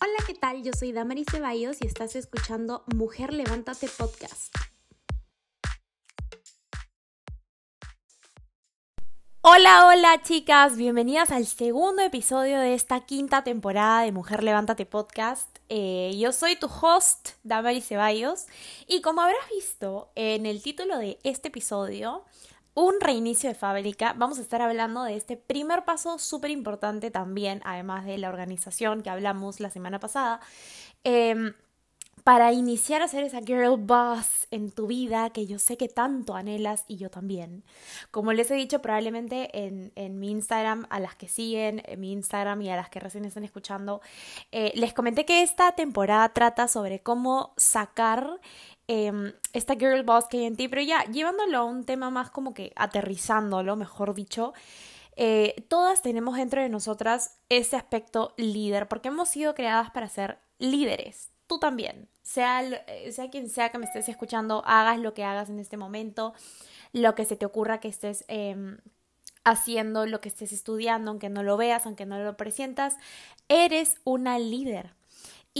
Hola, ¿qué tal? Yo soy Damaris Ceballos y estás escuchando Mujer Levántate Podcast. Hola, hola chicas, bienvenidas al segundo episodio de esta quinta temporada de Mujer Levántate Podcast. Eh, yo soy tu host, Damaris Ceballos, y como habrás visto en el título de este episodio, un reinicio de fábrica, vamos a estar hablando de este primer paso súper importante también, además de la organización que hablamos la semana pasada. Em, para iniciar a ser esa girl boss en tu vida que yo sé que tanto anhelas y yo también. Como les he dicho probablemente en, en mi Instagram, a las que siguen en mi Instagram y a las que recién están escuchando, eh, les comenté que esta temporada trata sobre cómo sacar Em, esta girl boss que hay en ti, pero ya llevándolo a un tema más como que aterrizándolo, mejor dicho, eh, todas tenemos dentro de nosotras ese aspecto líder, porque hemos sido creadas para ser líderes. Tú también, sea, eh, sea quien sea que me estés escuchando, hagas lo que hagas en este momento, lo que se te ocurra que estés em, haciendo, lo que estés estudiando, aunque no lo veas, aunque no lo presientas, eres una líder.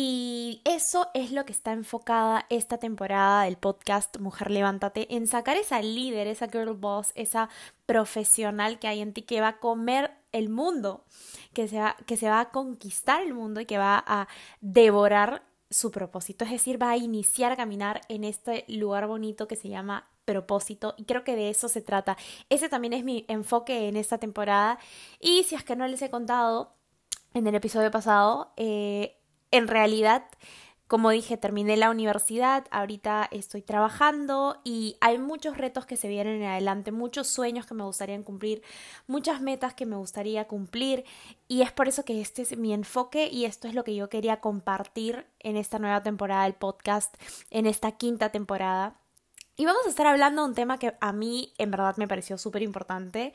Y eso es lo que está enfocada esta temporada del podcast Mujer Levántate, en sacar esa líder, esa girl boss, esa profesional que hay en ti que va a comer el mundo, que se va, que se va a conquistar el mundo y que va a devorar su propósito, es decir, va a iniciar a caminar en este lugar bonito que se llama propósito y creo que de eso se trata. Ese también es mi enfoque en esta temporada y si es que no les he contado en el episodio pasado, eh, en realidad, como dije, terminé la universidad, ahorita estoy trabajando y hay muchos retos que se vienen en adelante, muchos sueños que me gustaría cumplir, muchas metas que me gustaría cumplir y es por eso que este es mi enfoque y esto es lo que yo quería compartir en esta nueva temporada del podcast, en esta quinta temporada. Y vamos a estar hablando de un tema que a mí en verdad me pareció súper importante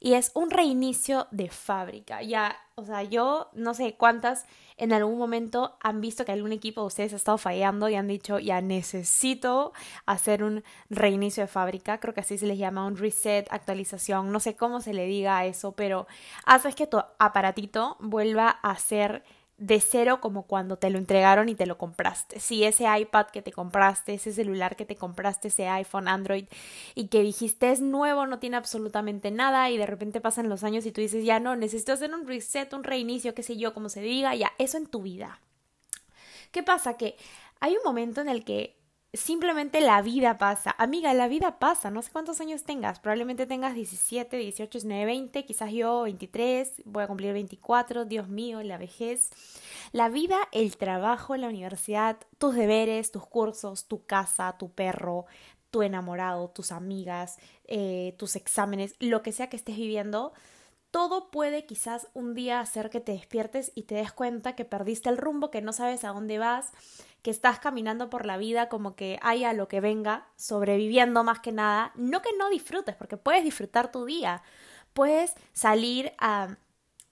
y es un reinicio de fábrica. Ya, o sea, yo no sé cuántas en algún momento han visto que algún equipo de ustedes ha estado fallando y han dicho, ya necesito hacer un reinicio de fábrica. Creo que así se les llama un reset, actualización, no sé cómo se le diga a eso, pero haces que tu aparatito vuelva a ser de cero como cuando te lo entregaron y te lo compraste. Si ese iPad que te compraste, ese celular que te compraste, ese iPhone, Android y que dijiste es nuevo, no tiene absolutamente nada y de repente pasan los años y tú dices ya no, necesito hacer un reset, un reinicio, qué sé yo, como se diga, ya, eso en tu vida. ¿Qué pasa? Que hay un momento en el que simplemente la vida pasa. Amiga, la vida pasa. No sé cuántos años tengas. Probablemente tengas 17, 18, 19, 20. Quizás yo 23. Voy a cumplir 24. Dios mío, la vejez. La vida, el trabajo, la universidad, tus deberes, tus cursos, tu casa, tu perro, tu enamorado, tus amigas, eh, tus exámenes, lo que sea que estés viviendo. Todo puede quizás un día hacer que te despiertes y te des cuenta que perdiste el rumbo, que no sabes a dónde vas, que estás caminando por la vida como que haya lo que venga, sobreviviendo más que nada, no que no disfrutes, porque puedes disfrutar tu día, puedes salir a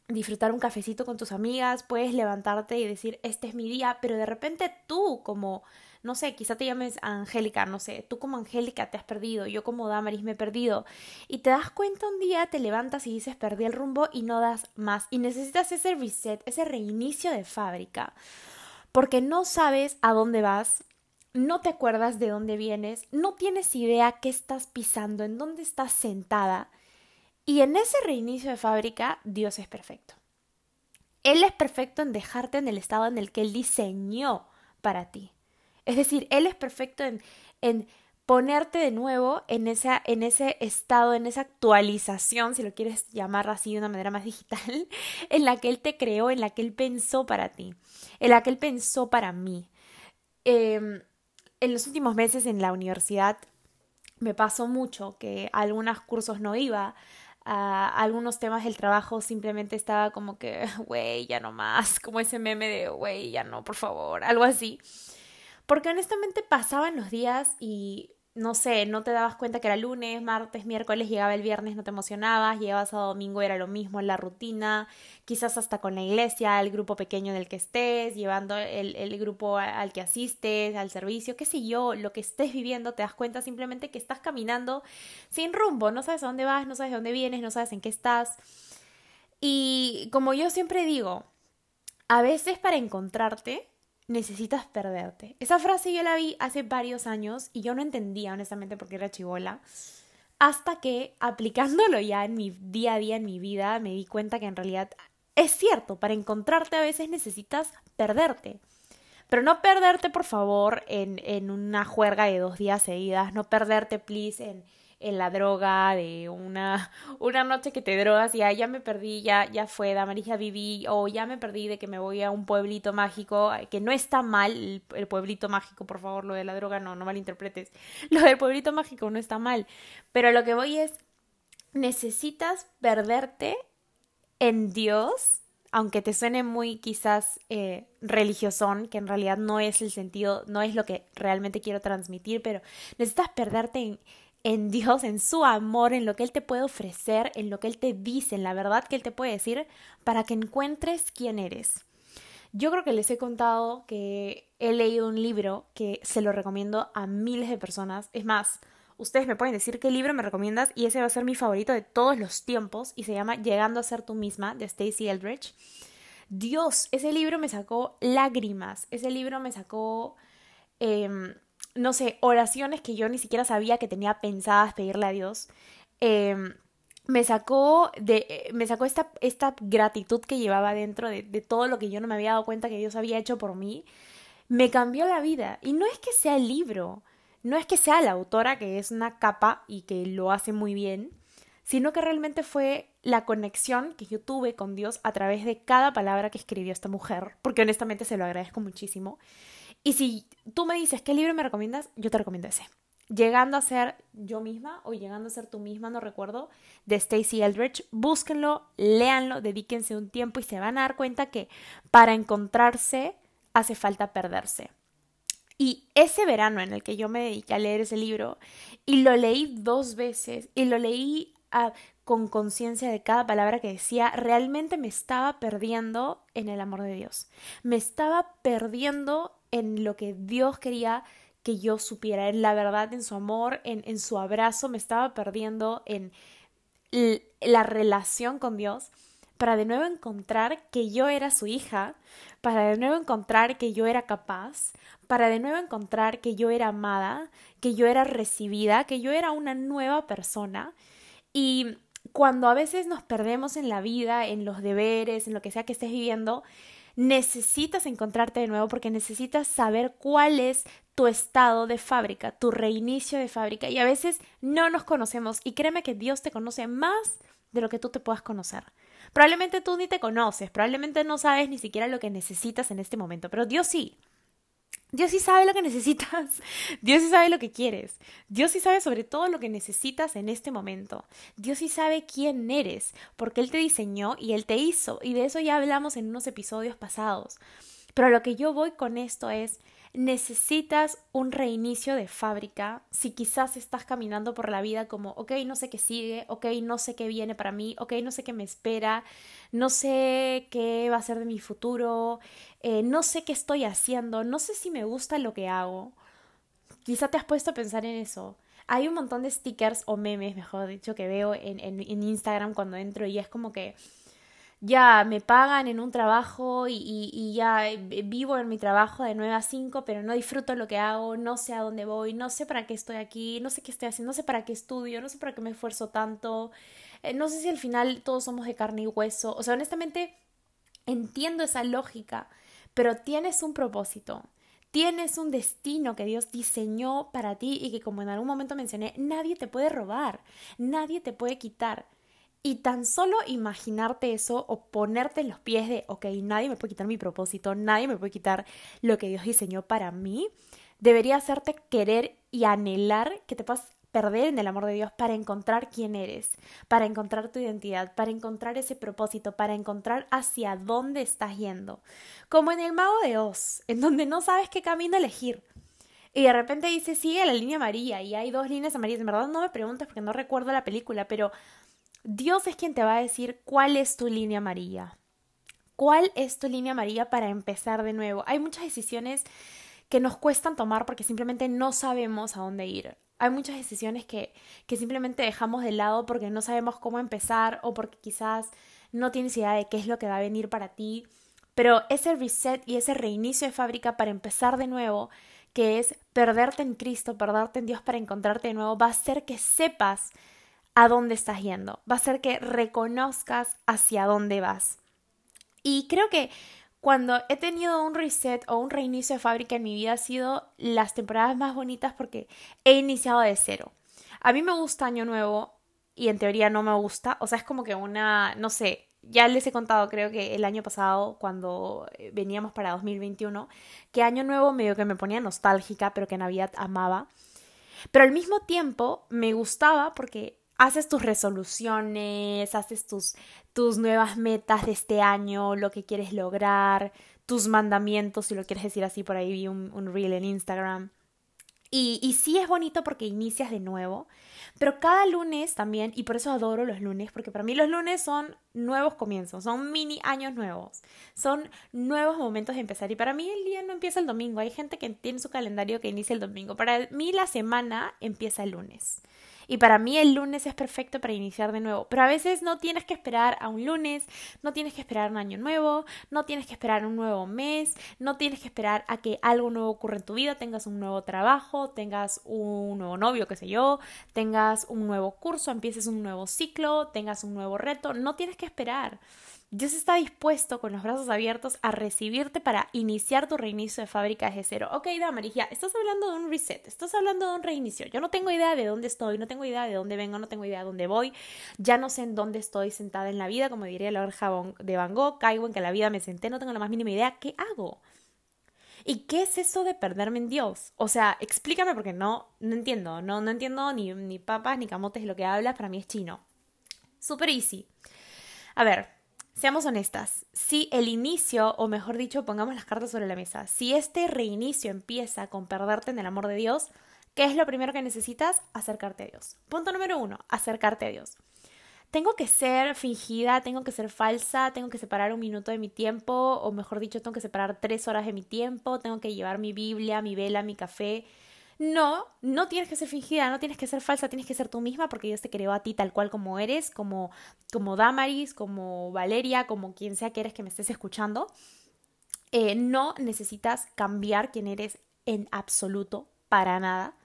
disfrutar un cafecito con tus amigas, puedes levantarte y decir, este es mi día, pero de repente tú como, no sé, quizá te llames Angélica, no sé, tú como Angélica te has perdido, yo como Damaris me he perdido, y te das cuenta un día, te levantas y dices, perdí el rumbo y no das más, y necesitas ese reset, ese reinicio de fábrica porque no sabes a dónde vas, no te acuerdas de dónde vienes, no tienes idea qué estás pisando, en dónde estás sentada. Y en ese reinicio de fábrica, Dios es perfecto. Él es perfecto en dejarte en el estado en el que Él diseñó para ti. Es decir, Él es perfecto en, en ponerte de nuevo en, en ese estado, en esa actualización, si lo quieres llamar así de una manera más digital, en la que Él te creó, en la que Él pensó para ti, en la que Él pensó para mí. Em, en los últimos meses en la universidad me pasó mucho que a algunos cursos no iba, a algunos temas del trabajo simplemente estaba como que, güey, ya no más, como ese meme de, güey, ya no, por favor, algo así. Porque honestamente pasaban los días y no sé, no te dabas cuenta que era lunes, martes, miércoles, llegaba el viernes, no te emocionabas, llegabas a domingo, era lo mismo en la rutina, quizás hasta con la iglesia, el grupo pequeño en el que estés, llevando el, el grupo al que asistes, al servicio, qué sé yo, lo que estés viviendo, te das cuenta simplemente que estás caminando sin rumbo, no sabes a dónde vas, no sabes de dónde vienes, no sabes en qué estás. Y como yo siempre digo, a veces para encontrarte necesitas perderte. Esa frase yo la vi hace varios años y yo no entendía honestamente porque era chivola. Hasta que aplicándolo ya en mi día a día, en mi vida, me di cuenta que en realidad es cierto, para encontrarte a veces necesitas perderte. Pero no perderte, por favor, en, en una juerga de dos días seguidas, no perderte, please, en, en la droga, de una, una noche que te drogas y ya me perdí, ya, ya fue, Damaris, ya viví, o ya me perdí de que me voy a un pueblito mágico, que no está mal el, el, pueblito mágico, por favor, lo de la droga no, no malinterpretes, lo del pueblito mágico no está mal, pero lo que voy es, necesitas perderte en Dios, aunque te suene muy quizás eh, religiosón, que en realidad no es el sentido, no es lo que realmente quiero transmitir, pero necesitas perderte en en Dios, en su amor, en lo que Él te puede ofrecer, en lo que Él te dice, en la verdad que Él te puede decir, para que encuentres quién eres. Yo creo que les he contado que he leído un libro que se lo recomiendo a miles de personas. Es más, ustedes me pueden decir qué libro me recomiendas y ese va a ser mi favorito de todos los tiempos y se llama Llegando a ser tú misma de Stacey Eldridge. Dios, ese libro me sacó lágrimas, ese libro me sacó eh, no sé, oraciones que yo ni siquiera sabía que tenía pensadas pedirle a Dios. Em, me sacó de eh, me sacó esta, esta gratitud que llevaba dentro de, de, todo lo que yo no me había dado cuenta que Dios había hecho por mí me cambió la vida y no es que sea el libro no es que sea la autora que es una capa y que lo hace muy bien sino que realmente fue la conexión que yo tuve con Dios a través de cada palabra que escribió esta mujer porque honestamente se lo agradezco muchísimo y si tú me dices qué libro me recomiendas, yo te recomiendo ese. Llegando a ser yo misma o llegando a ser tú misma, no recuerdo, de Stacey Eldridge. Búsquenlo, léanlo, dedíquense un tiempo y se van a dar cuenta que para encontrarse hace falta perderse. Y ese verano en el que yo me dediqué a leer ese libro, y lo leí dos veces, y lo leí a, con conciencia de cada palabra que decía, realmente me estaba perdiendo en el amor de Dios. Me estaba perdiendo en lo que Dios quería que yo supiera, en la verdad, en su amor, en, en su abrazo, me estaba perdiendo en la relación con Dios para de nuevo encontrar que yo era su hija, para de nuevo encontrar que yo era capaz, para de nuevo encontrar que yo era amada, que yo era recibida, que yo era una nueva persona. Y cuando a veces nos perdemos en la vida, en los deberes, en lo que sea que estés viviendo, necesitas encontrarte de nuevo porque necesitas saber cuál es tu estado de fábrica, tu reinicio de fábrica. Y a veces no nos conocemos y créeme que Dios te conoce más de lo que tú te puedas conocer. Probablemente tú ni te conoces, probablemente no sabes ni siquiera lo que necesitas en este momento, pero Dios sí. Dios sí sabe lo que necesitas. Dios sí sabe lo que quieres. Dios sí sabe sobre todo lo que necesitas en este momento. Dios sí sabe quién eres, porque Él te diseñó y Él te hizo. Y de eso ya hablamos en unos episodios pasados. Pero lo que yo voy con esto es, necesitas un reinicio de fábrica si quizás estás caminando por la vida como, ok, no sé qué sigue, ok, no sé qué viene para mí, ok, no sé qué me espera, no sé qué va a ser de mi futuro, eh, no sé qué estoy haciendo, no sé si me gusta lo que hago. Quizá te has puesto a pensar en eso. Hay un montón de stickers o memes, mejor dicho, que veo en, en, en Instagram cuando entro y es como que ya me pagan en un trabajo y, y, ya vivo en mi trabajo de 9 a 5, pero no disfruto lo que hago, no sé a dónde voy, no sé para qué estoy aquí, no sé qué estoy haciendo, no sé para qué estudio, no sé para qué me esfuerzo tanto, eh, no sé si al final todos somos de carne y hueso. O sea, honestamente entiendo esa lógica, pero tienes un propósito. Tienes un destino que Dios diseñó para ti y que como en algún momento mencioné, nadie te puede robar, nadie te puede quitar. Y tan solo imaginarte eso o ponerte en los pies de, ok, nadie me puede quitar mi propósito, nadie me puede quitar lo que Dios diseñó para mí, debería hacerte querer y anhelar que te puedas perder en el amor de Dios para encontrar quién eres, para encontrar tu identidad, para encontrar ese propósito, para encontrar hacia dónde estás yendo. Como en el mago de Oz, en donde no sabes qué camino elegir. Y de repente dice, sigue la línea amarilla y hay dos líneas amarillas. En verdad no me preguntes porque no recuerdo la película, pero Dios es quien te va a decir cuál es tu línea amarilla. ¿Cuál es tu línea amarilla para empezar de nuevo? Hay muchas decisiones que nos cuestan tomar porque simplemente no sabemos a dónde ir. Hay muchas decisiones que, que simplemente dejamos de lado porque no sabemos cómo empezar o porque quizás no tienes idea de qué es lo que va a venir para ti. Pero ese reset y ese reinicio de fábrica para empezar de nuevo, que es perderte en Cristo, perderte en Dios para encontrarte de nuevo, va a hacer que sepas a dónde estás yendo, va a hacer que reconozcas hacia dónde vas. Y creo que cuando he tenido un reset o un reinicio de fábrica en mi vida ha sido las temporadas más bonitas porque he iniciado de cero. A mí me gusta Año Nuevo y en teoría no me gusta, o sea, es como que una, no sé, ya les he contado creo que el año pasado cuando eh, veníamos para 2021, que Año Nuevo medio que me ponía nostálgica, pero que Navidad amaba. Pero al mismo tiempo me gustaba porque haces tus resoluciones, haces tus, tus nuevas metas de este año, lo que quieres lograr, tus mandamientos, si lo quieres decir así, por ahí vi un, un reel en Instagram. Y, y sí es bonito porque inicias de nuevo, pero cada lunes también, y por eso adoro los lunes, porque para mí los lunes son nuevos comienzos, son mini años nuevos, son nuevos momentos de empezar. Y para mí el día no empieza el domingo, hay gente que tiene su calendario que inicia el domingo. Para mí la semana empieza el lunes. Y para mí el lunes es perfecto para iniciar de nuevo. Pero a veces no tienes que esperar a un lunes, no tienes que esperar un año nuevo, no tienes que esperar un nuevo mes, no tienes que esperar a que algo nuevo ocurra en tu vida, tengas un nuevo trabajo, tengas un nuevo novio, qué sé yo, tengas un nuevo curso, empieces un nuevo ciclo, tengas un nuevo reto. No tienes que esperar. Dios está dispuesto con los brazos abiertos a recibirte para iniciar tu reinicio de fábrica desde cero. Ok, Damaris, ya, estás hablando de un reset, estás hablando de un reinicio. Yo no tengo idea de dónde estoy, no tengo idea de dónde vengo, no tengo idea de dónde voy. Ya no sé en dónde estoy sentada en la vida, como diría la oreja de Van Gogh, caigo en que la vida me senté, no tengo la más mínima idea. ¿Qué hago? ¿Y qué es eso de perderme en Dios? O sea, explícame porque no, no entiendo, no, no entiendo ni, ni papas ni camotes lo que hablas, para mí es chino. Super easy. A ver, Seamos honestas, si el inicio, o mejor dicho, pongamos las cartas sobre la mesa, si este reinicio empieza con perderte en el amor de Dios, ¿qué es lo primero que necesitas? Acercarte a Dios. Punto número uno, acercarte a Dios. Tengo que ser fingida, tengo que ser falsa, tengo que separar un minuto de mi tiempo, o mejor dicho, tengo que separar tres horas de mi tiempo, tengo que llevar mi Biblia, mi vela, mi café, no, no tienes que ser fingida, no tienes que ser falsa, tienes que ser tú misma porque Dios te creó a ti tal cual como eres, como, como Damaris, como Valeria, como quien sea que eres que me estés escuchando. Eh, no necesitas cambiar quién eres en absoluto, para nada.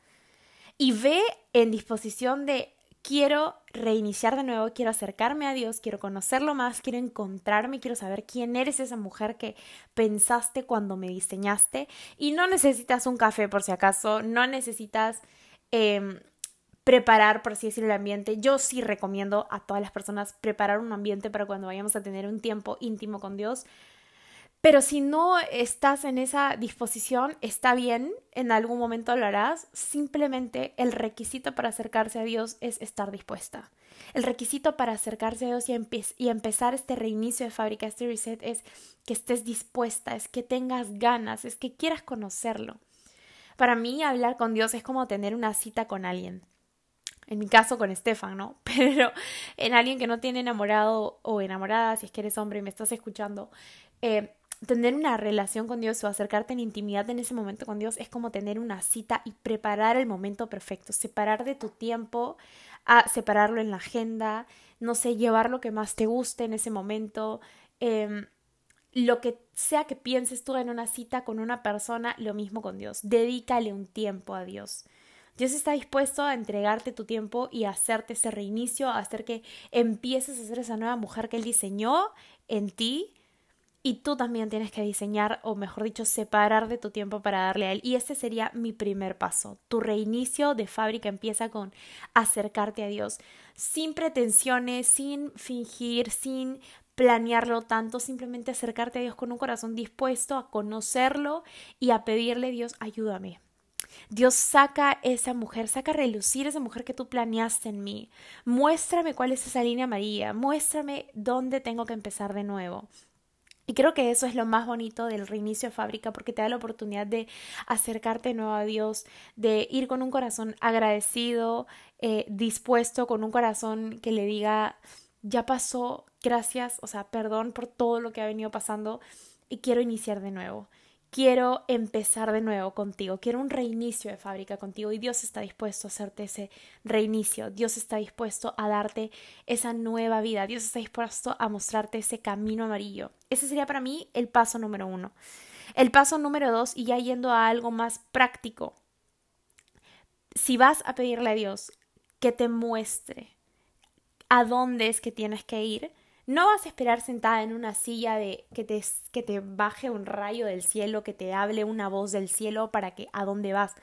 Y ve en disposición de quiero reiniciar de nuevo, quiero acercarme a Dios, quiero conocerlo más, quiero encontrarme, quiero saber quién eres esa mujer que pensaste cuando me diseñaste. Y no necesitas un café por si acaso, no necesitas em, preparar, por así decirlo, el ambiente. Yo sí recomiendo a todas las personas preparar un ambiente para cuando vayamos a tener un tiempo íntimo con Dios. Pero si no estás en esa disposición, está bien, en algún momento lo harás. Simplemente el requisito para acercarse a Dios es estar dispuesta. El requisito para acercarse a Dios y, empezar este reinicio de fábrica, este reset, es que estés dispuesta, es que tengas ganas, es que quieras conocerlo. Para mí, hablar con Dios es como tener una cita con alguien en mi caso con Estefan, ¿no? Pero en alguien que no tiene enamorado o enamorada, si es que eres hombre y me estás escuchando, eh, tener una relación con Dios o acercarte en intimidad en ese momento con Dios es como tener una cita y preparar el momento perfecto, separar de tu tiempo, a separarlo en la agenda, no sé, llevar lo que más te guste en ese momento, em, lo que sea que pienses tú en una cita con una persona, lo mismo con Dios, dedícale un tiempo a Dios. Dios está dispuesto a entregarte tu tiempo y hacerte ese reinicio, a hacer que empieces a ser esa nueva mujer que Él diseñó en ti y tú también tienes que diseñar, o mejor dicho, separar de tu tiempo para darle a él. Y ese sería mi primer paso. Tu reinicio de fábrica empieza con acercarte a Dios, sin pretensiones, sin fingir, sin planearlo tanto, simplemente acercarte a Dios con un corazón dispuesto a conocerlo y a pedirle, Dios, ayúdame. Dios saca esa mujer, saca a relucir esa mujer que tú planeaste en mí. Muéstrame cuál es esa línea amarilla, muéstrame dónde tengo que empezar de nuevo. Y creo que eso es lo más bonito del reinicio de fábrica porque te da la oportunidad de acercarte de nuevo a Dios, de ir con un corazón agradecido, eh, dispuesto, con un corazón que le diga, ya pasó, gracias, o sea, perdón por todo lo que ha venido pasando y quiero iniciar de nuevo. Quiero empezar de nuevo contigo, quiero un reinicio de fábrica contigo y Dios está dispuesto a hacerte ese reinicio, Dios está dispuesto a darte esa nueva vida, Dios está dispuesto a mostrarte ese camino amarillo. Ese sería para mí el paso número uno. El paso número dos, y ya yendo a algo más práctico, si vas a pedirle a Dios que te muestre a dónde es que tienes que ir, no vas a esperar sentada en una silla de que te, que te baje un rayo del cielo, que te hable una voz del cielo para que a dónde vas.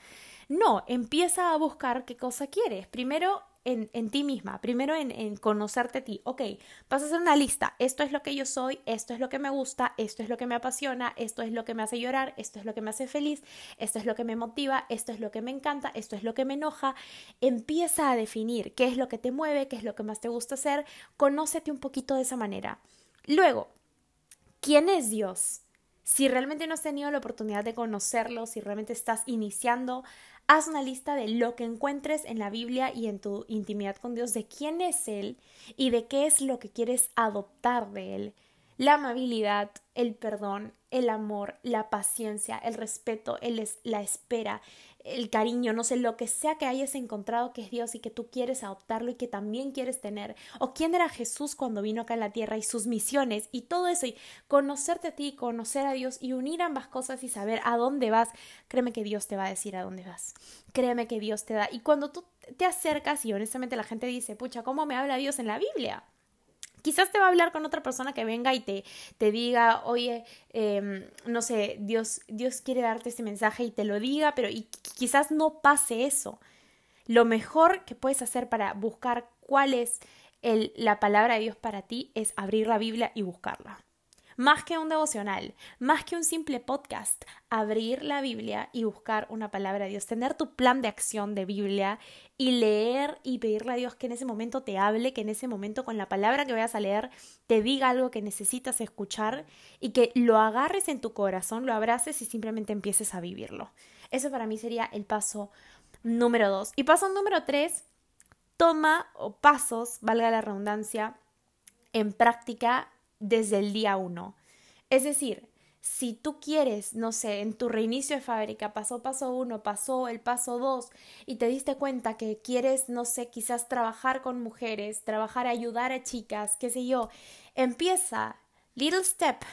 No, empieza a buscar qué cosa quieres. Primero en, ti misma, primero en, conocerte a ti. Ok, vas a hacer una lista. Esto es lo que yo soy, esto es lo que me gusta, esto es lo que me apasiona, esto es lo que me hace llorar, esto es lo que me hace feliz, esto es lo que me motiva, esto es lo que me encanta, esto es lo que me enoja. Empieza a definir qué es lo que te mueve, qué es lo que más te gusta hacer. Conócete un poquito de esa manera. Luego, ¿quién es Dios? Si realmente no has tenido la oportunidad de conocerlo, si realmente estás iniciando Haz una lista de lo que encuentres en la Biblia y en tu intimidad con Dios, de quién es Él y de qué es lo que quieres adoptar de Él. La amabilidad, el perdón, el amor, la paciencia, el respeto, el la espera, el cariño, no sé, lo que sea que hayas encontrado que es Dios y que tú quieres adoptarlo y que también quieres tener, o quién era Jesús cuando vino acá en la tierra y sus misiones y todo eso, y conocerte a ti, conocer a Dios y unir ambas cosas y saber a dónde vas, créeme que Dios te va a decir a dónde vas, créeme que Dios te da, y cuando tú te acercas y honestamente la gente dice, pucha, ¿cómo me habla Dios en la Biblia? Quizás te va a hablar con otra persona que venga y te, te diga, oye, em, no sé, Dios, Dios quiere darte este mensaje y te lo diga, pero y quizás no pase eso. Lo mejor que puedes hacer para buscar cuál es el, la palabra de Dios para ti es abrir la Biblia y buscarla más que un devocional, más que un simple podcast, abrir la Biblia y buscar una palabra de Dios, tener tu plan de acción de Biblia y leer y pedirle a Dios que en ese momento te hable, que en ese momento con la palabra que vayas a leer te diga algo que necesitas escuchar y que lo agarres en tu corazón, lo abraces y simplemente empieces a vivirlo. Eso para mí sería el paso número dos. Y paso número tres, toma o pasos, valga la redundancia, en práctica desde el día uno. Es decir, si tú quieres, no sé, en tu reinicio de fábrica pasó paso uno, pasó el paso dos y te diste cuenta que quieres, no sé, quizás trabajar con mujeres, trabajar, ayudar a chicas, qué sé yo, empieza, little step,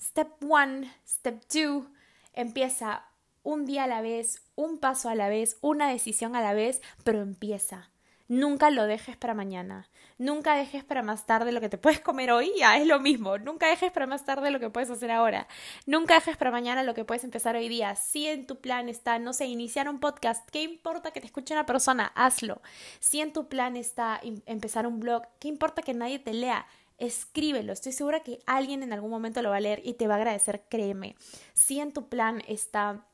step one, step two, empieza un día a la vez, un paso a la vez, una decisión a la vez, pero empieza. Nunca lo dejes para mañana. Nunca dejes para más tarde lo que te puedes comer hoy, ya es lo mismo. Nunca dejes para más tarde lo que puedes hacer ahora. Nunca dejes para mañana lo que puedes empezar hoy día. Si en tu plan está, no sé, iniciar un podcast, ¿qué importa que te escuche una persona? Hazlo. Si en tu plan está empezar un blog, ¿qué importa que nadie te lea? Escríbelo, estoy segura que alguien en algún momento lo va a leer y te va a agradecer, créeme. Si en tu plan está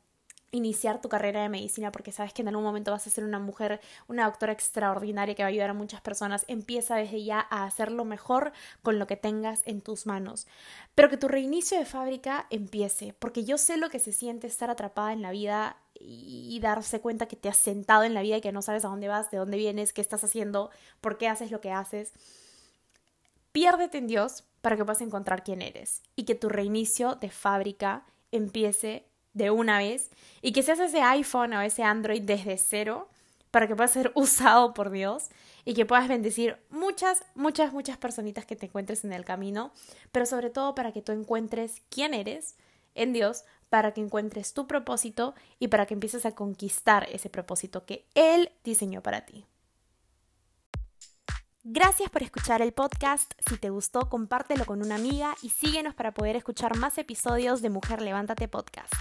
iniciar tu carrera de medicina porque sabes que en algún momento vas a ser una mujer, una doctora extraordinaria que va a ayudar a muchas personas, empieza desde ya a hacerlo mejor con lo que tengas en tus manos. Pero que tu reinicio de fábrica empiece, porque yo sé lo que se siente estar atrapada en la vida y darse cuenta que te has sentado en la vida y que no sabes a dónde vas, de dónde vienes, qué estás haciendo, por qué haces lo que haces. Piérdete en Dios para que puedas encontrar quién eres y que tu reinicio de fábrica empiece de una vez y que seas ese iPhone o ese Android desde cero para que pueda ser usado por Dios y que puedas bendecir muchas, muchas, muchas personitas que te encuentres en el camino, pero sobre todo para que tú encuentres quién eres en Dios, para que encuentres tu propósito y para que empieces a conquistar ese propósito que Él diseñó para ti. Gracias por escuchar el podcast. Si te gustó, compártelo con una amiga y síguenos para poder escuchar más episodios de Mujer Levántate Podcast.